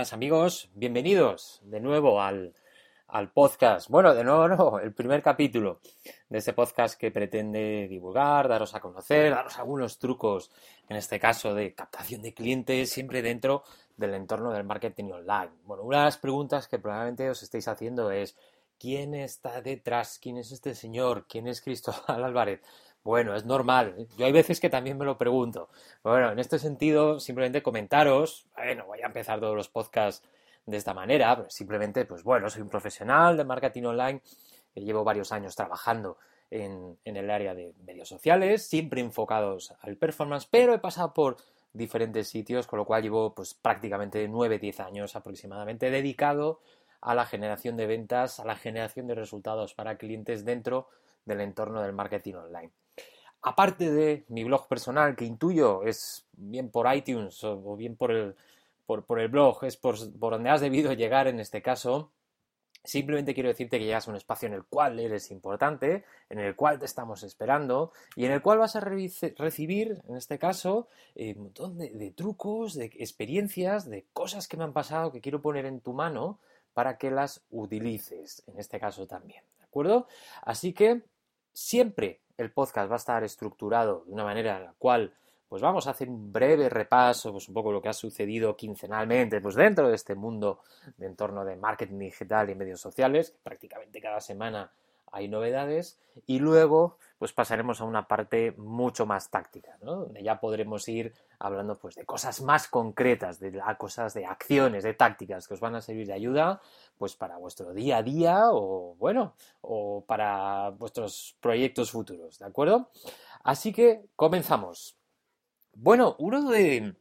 Amigos, bienvenidos de nuevo al, al podcast. Bueno, de nuevo no, el primer capítulo de este podcast que pretende divulgar, daros a conocer, daros algunos trucos, en este caso de captación de clientes, siempre dentro del entorno del marketing online. Bueno, una de las preguntas que probablemente os estéis haciendo es, ¿quién está detrás? ¿Quién es este señor? ¿Quién es Cristóbal Álvarez? Bueno, es normal. Yo hay veces que también me lo pregunto. Bueno, en este sentido, simplemente comentaros, bueno, voy a empezar todos los podcasts de esta manera, simplemente, pues bueno, soy un profesional de marketing online, eh, llevo varios años trabajando en, en el área de medios sociales, siempre enfocados al performance, pero he pasado por diferentes sitios, con lo cual llevo pues prácticamente 9-10 años aproximadamente dedicado a la generación de ventas, a la generación de resultados para clientes dentro del entorno del marketing online. Aparte de mi blog personal, que intuyo es bien por iTunes o bien por el, por, el blog, es por, por donde has debido llegar en este caso, Simplemente quiero decirte que llegas a un espacio en el cual eres importante, en el cual te estamos esperando y en el cual vas a recibir, en este caso, eh, un montón de, trucos, de experiencias, de cosas que me han pasado que quiero poner en tu mano para que las utilices, en este caso también. ¿De acuerdo? Así que siempre el podcast va a estar estructurado de una manera en la cual pues vamos a hacer un breve repaso, pues un poco lo que ha sucedido quincenalmente, pues dentro de este mundo de entorno de marketing digital y medios sociales, prácticamente cada semana hay novedades, y luego pues pasaremos a una parte mucho más táctica, donde ya podremos ir hablando pues de cosas más concretas, de cosas de acciones, de tácticas que os van a servir de ayuda pues para vuestro día a día o bueno, o para vuestros proyectos futuros, ¿de acuerdo? Así que comenzamos. Bueno, uno de...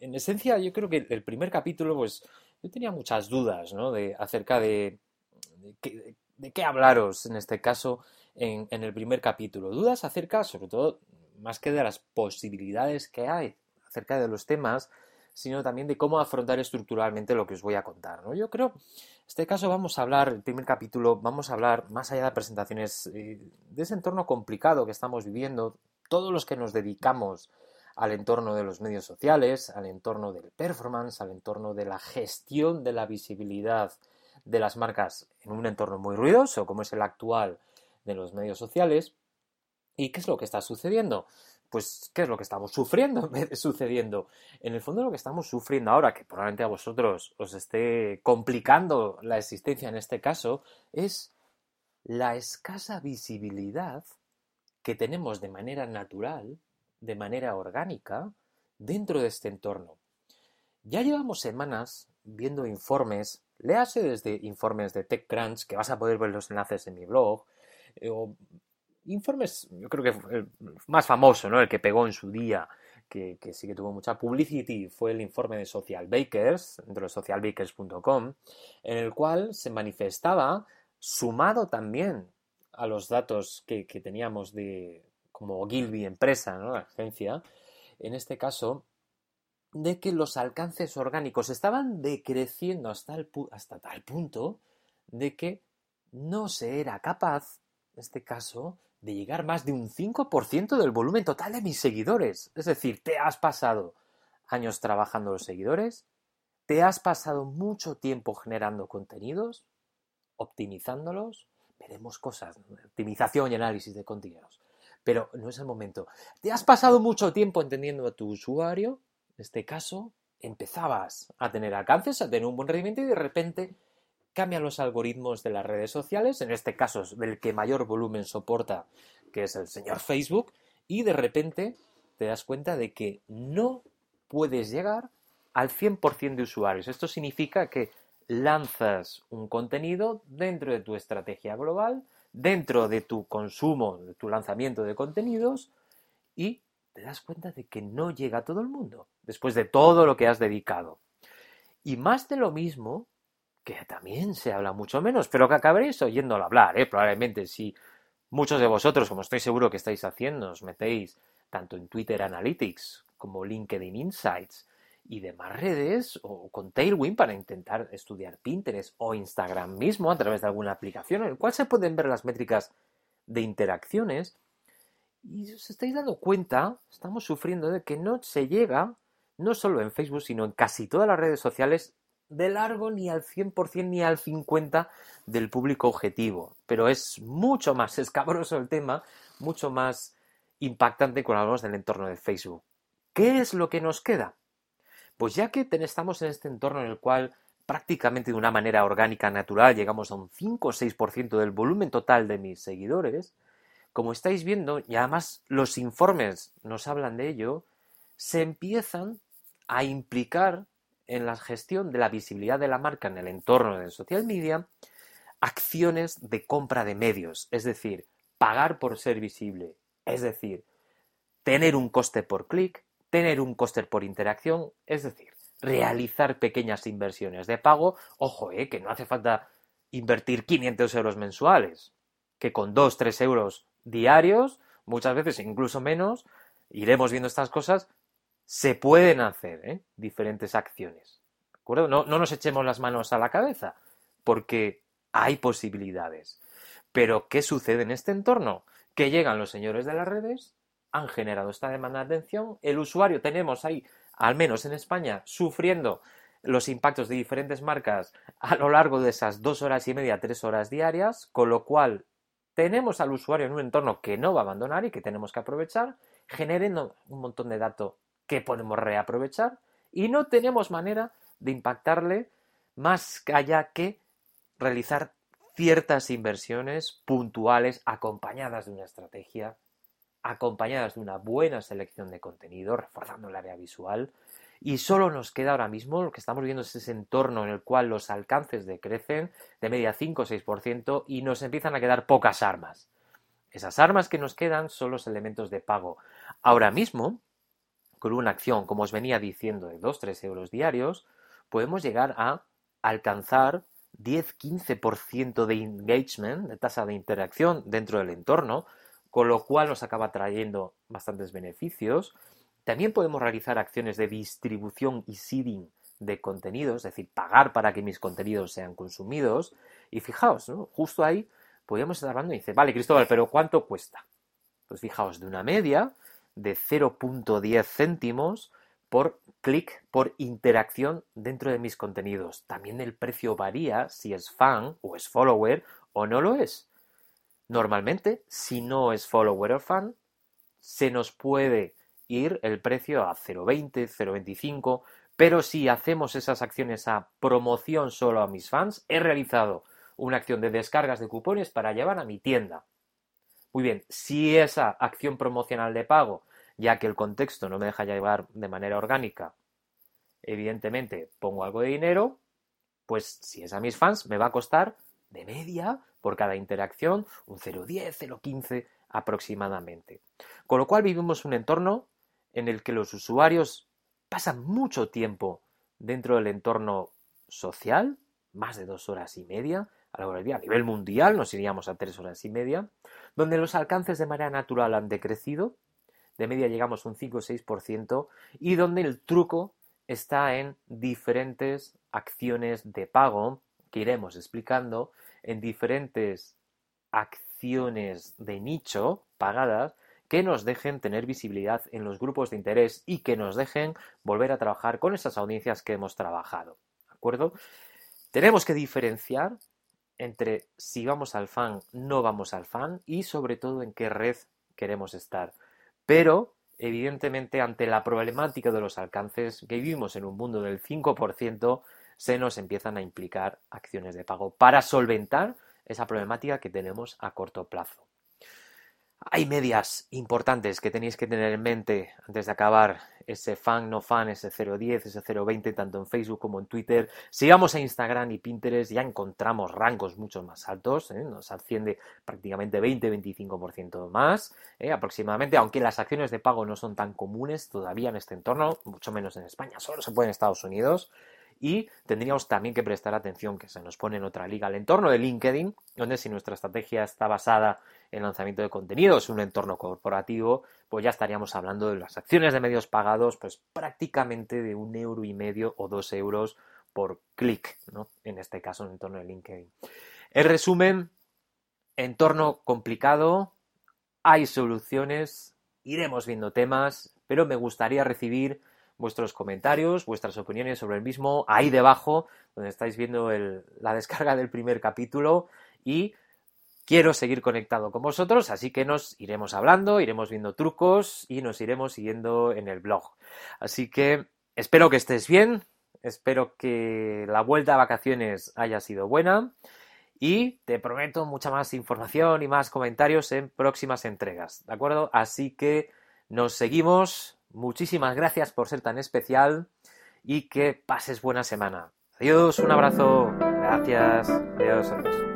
En esencia, yo creo que el primer capítulo, pues yo tenía muchas dudas, ¿no? De, acerca de, de, qué, hablaros, en este caso, en, en, el primer capítulo. Dudas acerca, sobre todo, más que de las posibilidades que hay acerca de los temas, sino también de cómo afrontar estructuralmente lo que os voy a contar, ¿no? Yo creo, en este caso vamos a hablar, el primer capítulo, vamos a hablar, más allá de presentaciones, eh, de ese entorno complicado que estamos viviendo, todos los que nos dedicamos al entorno de los medios sociales, al entorno del performance, al entorno de la gestión de la visibilidad de las marcas en un entorno muy ruidoso como es el actual de los medios sociales. ¿Y qué es lo que está sucediendo? Pues, ¿qué es lo que estamos sufriendo sucediendo? En el fondo, lo que estamos sufriendo ahora, que probablemente a vosotros os esté complicando la existencia en este caso, es la escasa visibilidad que tenemos de manera natural de manera orgánica dentro de este entorno. Ya llevamos semanas viendo informes, léase desde informes de TechCrunch, que vas a poder ver los enlaces en mi blog, eh, o informes, yo creo que el más famoso, ¿no? el que pegó en su día, que, sí que tuvo mucha publicity, fue el informe de Social Bakers, dentro de socialbakers.com, en el cual se manifestaba, sumado también a los datos que, que teníamos de, como Gilby empresa, ¿no? la agencia, en este caso, de que los alcances orgánicos estaban decreciendo hasta, hasta tal punto de que no se era capaz, en este caso, de llegar más de un 5% del volumen total de mis seguidores. Es decir, te has pasado años trabajando los seguidores, te has pasado mucho tiempo generando contenidos, optimizándolos, veremos cosas, optimización y análisis de contenidos pero no es el momento. ¿Te has pasado mucho tiempo entendiendo a tu usuario? En este caso, empezabas a tener alcances, a tener un buen rendimiento y de repente cambian los algoritmos de las redes sociales, en este caso del que mayor volumen soporta, que es el señor Facebook, y de repente te das cuenta de que no puedes llegar al 100% de usuarios. Esto significa que lanzas un contenido dentro de tu estrategia global, dentro de tu consumo, de tu lanzamiento de contenidos y te das cuenta de que no llega a todo el mundo, después de todo lo que has dedicado. Y más de lo mismo, que también se habla mucho menos, pero que acabaréis oyéndolo hablar, ¿eh? probablemente si muchos de vosotros, como estoy seguro que estáis haciendo, os metéis tanto en Twitter Analytics como LinkedIn Insights y demás redes, o con Tailwind para intentar estudiar Pinterest o Instagram mismo a través de alguna aplicación en el cual se pueden ver las métricas de interacciones. Y os estáis dando cuenta, estamos sufriendo de que no se llega, no solo en Facebook, sino en casi todas las redes sociales, de largo ni al 100% ni al 50% del público objetivo. Pero es mucho más escabroso el tema, mucho más impactante cuando hablamos del entorno de Facebook. ¿Qué es lo que nos queda? Pues ya que estamos en este entorno en el cual prácticamente de una manera orgánica, natural, llegamos a un 5 o 6% del volumen total de mis seguidores, como estáis viendo, y además los informes nos hablan de ello, se empiezan a implicar en la gestión de la visibilidad de la marca en el entorno de social media acciones de compra de medios, es decir, pagar por ser visible, es decir, tener un coste por clic, tener un coste por interacción, es decir, realizar pequeñas inversiones de pago. Ojo, eh, que no hace falta invertir 500 euros mensuales, que con 2, 3 euros diarios, muchas veces incluso menos, iremos viendo estas cosas, se pueden hacer ¿eh? diferentes acciones. No, no nos echemos las manos a la cabeza, porque hay posibilidades. Pero, ¿qué sucede en este entorno? Que llegan los señores de las redes, han generado esta demanda de atención, el usuario tenemos ahí al menos en España, sufriendo los impactos de diferentes marcas a lo largo de esas dos horas y media, tres horas diarias, con lo cual tenemos al usuario en un entorno que no va a abandonar y que tenemos que aprovechar, generando un montón de datos que podemos reaprovechar y no tenemos manera de impactarle más allá que realizar ciertas inversiones puntuales acompañadas de una estrategia acompañadas de una buena selección de contenido, reforzando el área visual, y solo nos queda ahora mismo lo que estamos viendo es ese entorno en el cual los alcances decrecen de media 5 o 6% y nos empiezan a quedar pocas armas. Esas armas que nos quedan son los elementos de pago. Ahora mismo, con una acción, como os venía diciendo, de 2-3 euros diarios, podemos llegar a alcanzar 10-15% de engagement, de tasa de interacción dentro del entorno, con lo cual nos acaba trayendo bastantes beneficios. También podemos realizar acciones de distribución y seeding de contenidos, es decir, pagar para que mis contenidos sean consumidos. Y fijaos, justo ahí podríamos estar hablando y dice, vale, Cristóbal, pero ¿cuánto cuesta? Pues fijaos, de una media de 0.10 céntimos por clic, por interacción dentro de mis contenidos. También el precio varía si es fan o es follower o no lo es. Normalmente, si no es follower o fan, se nos puede ir el precio a 0,20, 0,25, pero si hacemos esas acciones a promoción solo a mis fans, he realizado una acción de descargas de cupones para llevar a mi tienda. Muy bien, si esa acción promocional de pago, ya que el contexto no me deja llevar de manera orgánica, evidentemente pongo algo de dinero, pues si es a mis fans me va a costar de media por cada interacción, un 0,10, 0,15 aproximadamente. Con lo cual vivimos un entorno en el que los usuarios pasan mucho tiempo dentro del entorno social, más de dos horas y media, a lo día. A nivel mundial nos iríamos a tres horas y media, donde los alcances de manera natural han decrecido, de media llegamos a un 5 o 6%, y donde el truco está en diferentes acciones de pago que iremos explicando en diferentes acciones de nicho pagadas que nos dejen tener visibilidad en los grupos de interés y que nos dejen volver a trabajar con esas audiencias que hemos trabajado. ¿De acuerdo? Tenemos que diferenciar entre si vamos al fan, no vamos al fan y sobre todo en qué red queremos estar. Pero, evidentemente, ante la problemática de los alcances, que vivimos en un mundo del 5%, se nos empiezan a implicar acciones de pago para solventar esa problemática que tenemos a corto plazo. Hay medias importantes que tenéis que tener en mente antes de acabar ese fan, no fan, ese 010, ese 020, tanto en Facebook como en Twitter. Sigamos a Instagram y Pinterest, ya encontramos rangos mucho más altos, ¿eh? nos asciende prácticamente 20-25% más ¿eh? aproximadamente, aunque las acciones de pago no son tan comunes todavía en este entorno, mucho menos en España, solo se puede en Estados Unidos y tendríamos también que prestar atención que se nos pone en otra liga, el entorno de LinkedIn, donde si nuestra estrategia está basada en lanzamiento de contenidos, un entorno corporativo, pues ya estaríamos hablando de las acciones de medios pagados, pues prácticamente de un euro y medio o dos euros por clic, ¿no? En este caso, en el entorno de LinkedIn. En resumen, entorno complicado, hay soluciones, iremos viendo temas, pero me gustaría recibir vuestros comentarios, vuestras opiniones sobre el mismo, ahí debajo, donde estáis viendo la descarga del primer capítulo y quiero seguir conectado con vosotros, así que nos iremos hablando, iremos viendo trucos y nos iremos siguiendo en el blog. Así que espero que estés bien, espero que la vuelta a vacaciones haya sido buena y te prometo mucha más información y más comentarios en próximas entregas, ¿de acuerdo? Así que nos seguimos Muchísimas gracias por ser tan especial y que pases buena semana. Adiós, un abrazo. Gracias. Adiós, adiós.